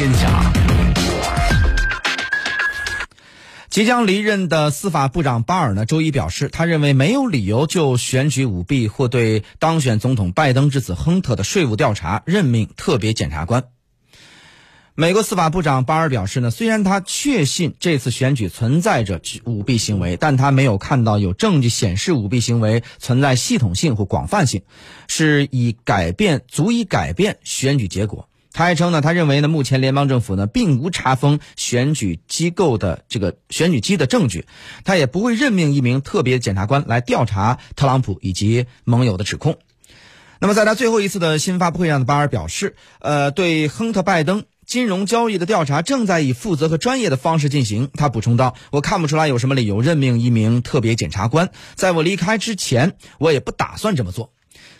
天下。即将离任的司法部长巴尔呢，周一表示，他认为没有理由就选举舞弊或对当选总统拜登之子亨特的税务调查任命特别检察官。美国司法部长巴尔表示呢，虽然他确信这次选举存在着舞弊行为，但他没有看到有证据显示舞弊行为存在系统性或广泛性，是以改变足以改变选举结果。他还称呢，他认为呢，目前联邦政府呢并无查封选举机构的这个选举机的证据，他也不会任命一名特别检察官来调查特朗普以及盟友的指控。那么，在他最后一次的新发布会上，巴尔表示，呃，对亨特·拜登金融交易的调查正在以负责和专业的方式进行。他补充道：“我看不出来有什么理由任命一名特别检察官，在我离开之前，我也不打算这么做。”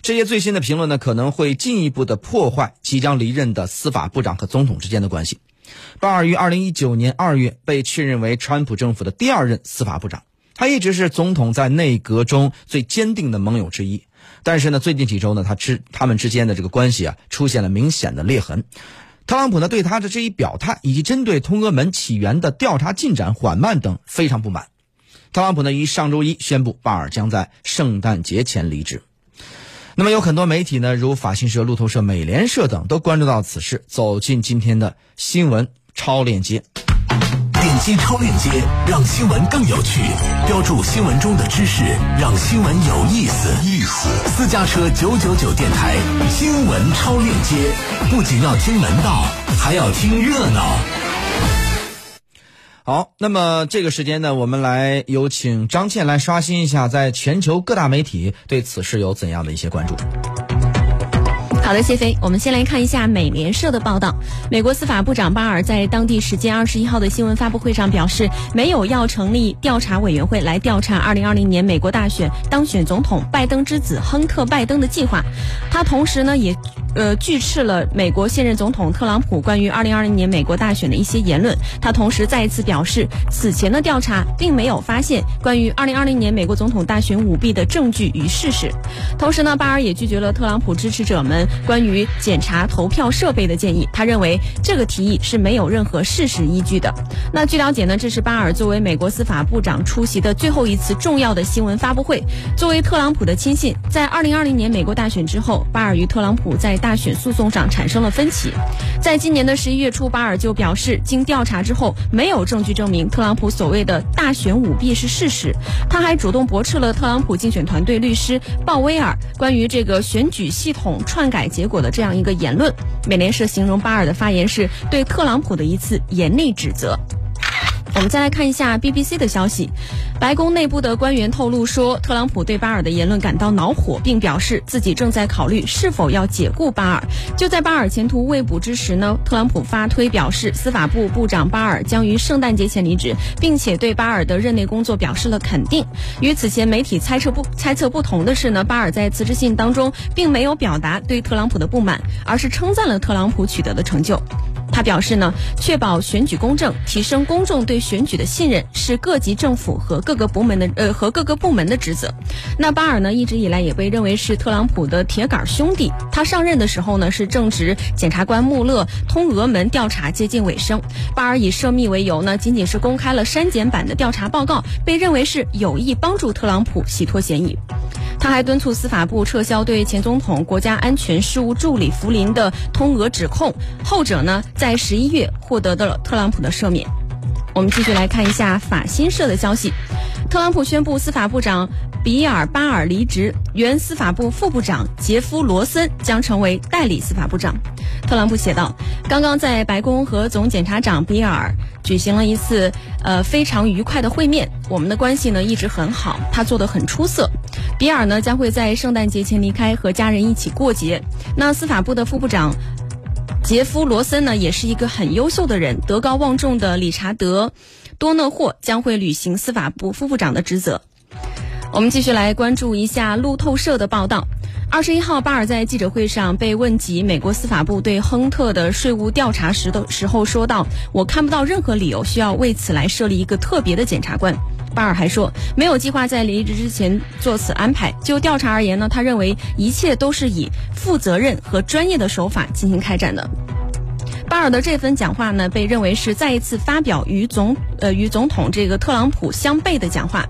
这些最新的评论呢，可能会进一步的破坏即将离任的司法部长和总统之间的关系。巴尔于二零一九年二月被确认为川普政府的第二任司法部长，他一直是总统在内阁中最坚定的盟友之一。但是呢，最近几周呢，他之他们之间的这个关系啊，出现了明显的裂痕。特朗普呢，对他的这一表态以及针对通俄门起源的调查进展缓慢等非常不满。特朗普呢，于上周一宣布，巴尔将在圣诞节前离职。那么有很多媒体呢，如法新社、路透社、美联社等，都关注到此事，走进今天的新闻超链接。点击超链接，让新闻更有趣；标注新闻中的知识，让新闻有意思。意思。私家车九九九电台新闻超链接，不仅要听门道，还要听热闹。好，那么这个时间呢，我们来有请张倩来刷新一下，在全球各大媒体对此事有怎样的一些关注。好的，谢飞，我们先来看一下美联社的报道。美国司法部长巴尔在当地时间二十一号的新闻发布会上表示，没有要成立调查委员会来调查二零二零年美国大选当选总统拜登之子亨特·拜登的计划。他同时呢也。呃，拒斥了美国现任总统特朗普关于二零二零年美国大选的一些言论。他同时再一次表示，此前的调查并没有发现关于二零二零年美国总统大选舞弊的证据与事实。同时呢，巴尔也拒绝了特朗普支持者们关于检查投票设备的建议。他认为这个提议是没有任何事实依据的。那据了解呢，这是巴尔作为美国司法部长出席的最后一次重要的新闻发布会。作为特朗普的亲信，在二零二零年美国大选之后，巴尔与特朗普在大选诉讼上产生了分歧，在今年的十一月初，巴尔就表示，经调查之后，没有证据证明特朗普所谓的大选舞弊是事实。他还主动驳斥了特朗普竞选团队律师鲍威尔关于这个选举系统篡改结果的这样一个言论。美联社形容巴尔的发言是对特朗普的一次严厉指责。我们再来看一下 BBC 的消息，白宫内部的官员透露说，特朗普对巴尔的言论感到恼火，并表示自己正在考虑是否要解雇巴尔。就在巴尔前途未卜之时呢，特朗普发推表示，司法部部长巴尔将于圣诞节前离职，并且对巴尔的任内工作表示了肯定。与此前媒体猜测不猜测不同的是呢，巴尔在辞职信当中并没有表达对特朗普的不满，而是称赞了特朗普取得的成就。他表示呢，确保选举公正，提升公众对选举的信任，是各级政府和各个部门的呃和各个部门的职责。那巴尔呢，一直以来也被认为是特朗普的铁杆兄弟。他上任的时候呢，是正值检察官穆勒通俄门调查接近尾声。巴尔以涉密为由呢，仅仅是公开了删减版的调查报告，被认为是有意帮助特朗普洗脱嫌疑。他还敦促司法部撤销对前总统国家安全事务助理弗林的通俄指控，后者呢在十一月获得了特朗普的赦免。我们继续来看一下法新社的消息，特朗普宣布司法部长比尔巴尔离职，原司法部副部长杰夫罗森将成为代理司法部长。特朗普写道：“刚刚在白宫和总检察长比尔举行了一次呃非常愉快的会面，我们的关系呢一直很好，他做的很出色。比尔呢将会在圣诞节前离开，和家人一起过节。那司法部的副部长。”杰夫·罗森呢，也是一个很优秀的人。德高望重的理查德·多诺霍将会履行司法部副部长的职责。我们继续来关注一下路透社的报道。二十一号，巴尔在记者会上被问及美国司法部对亨特的税务调查时的时候，说道：“我看不到任何理由需要为此来设立一个特别的检察官。”巴尔还说，没有计划在离职之前做此安排。就调查而言呢，他认为一切都是以负责任和专业的手法进行开展的。巴尔的这份讲话呢，被认为是再一次发表与总呃与总统这个特朗普相悖的讲话。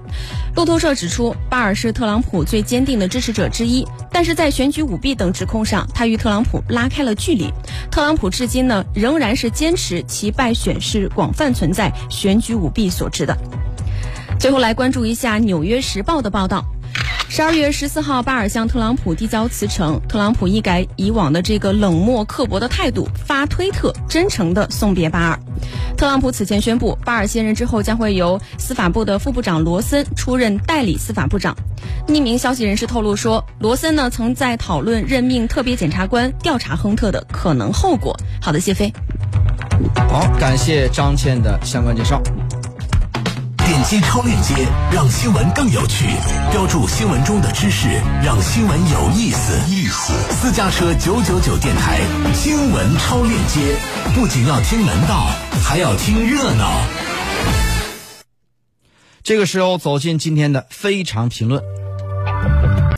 路透社指出，巴尔是特朗普最坚定的支持者之一，但是在选举舞弊等指控上，他与特朗普拉开了距离。特朗普至今呢，仍然是坚持其败选是广泛存在选举舞弊所致的。最后来关注一下《纽约时报》的报道。十二月十四号，巴尔向特朗普递交辞呈，特朗普一改以往的这个冷漠刻薄的态度，发推特真诚的送别巴尔。特朗普此前宣布，巴尔卸任之后将会由司法部的副部长罗森出任代理司法部长。匿名消息人士透露说，罗森呢曾在讨论任命特别检察官调查亨特的可能后果。好的，谢飞。好，感谢张倩的相关介绍。点击超链接，让新闻更有趣。标注新闻中的知识，让新闻有意思。意思。私家车九九九电台新闻超链接，不仅要听门道，还要听热闹。这个时候走进今天的非常评论。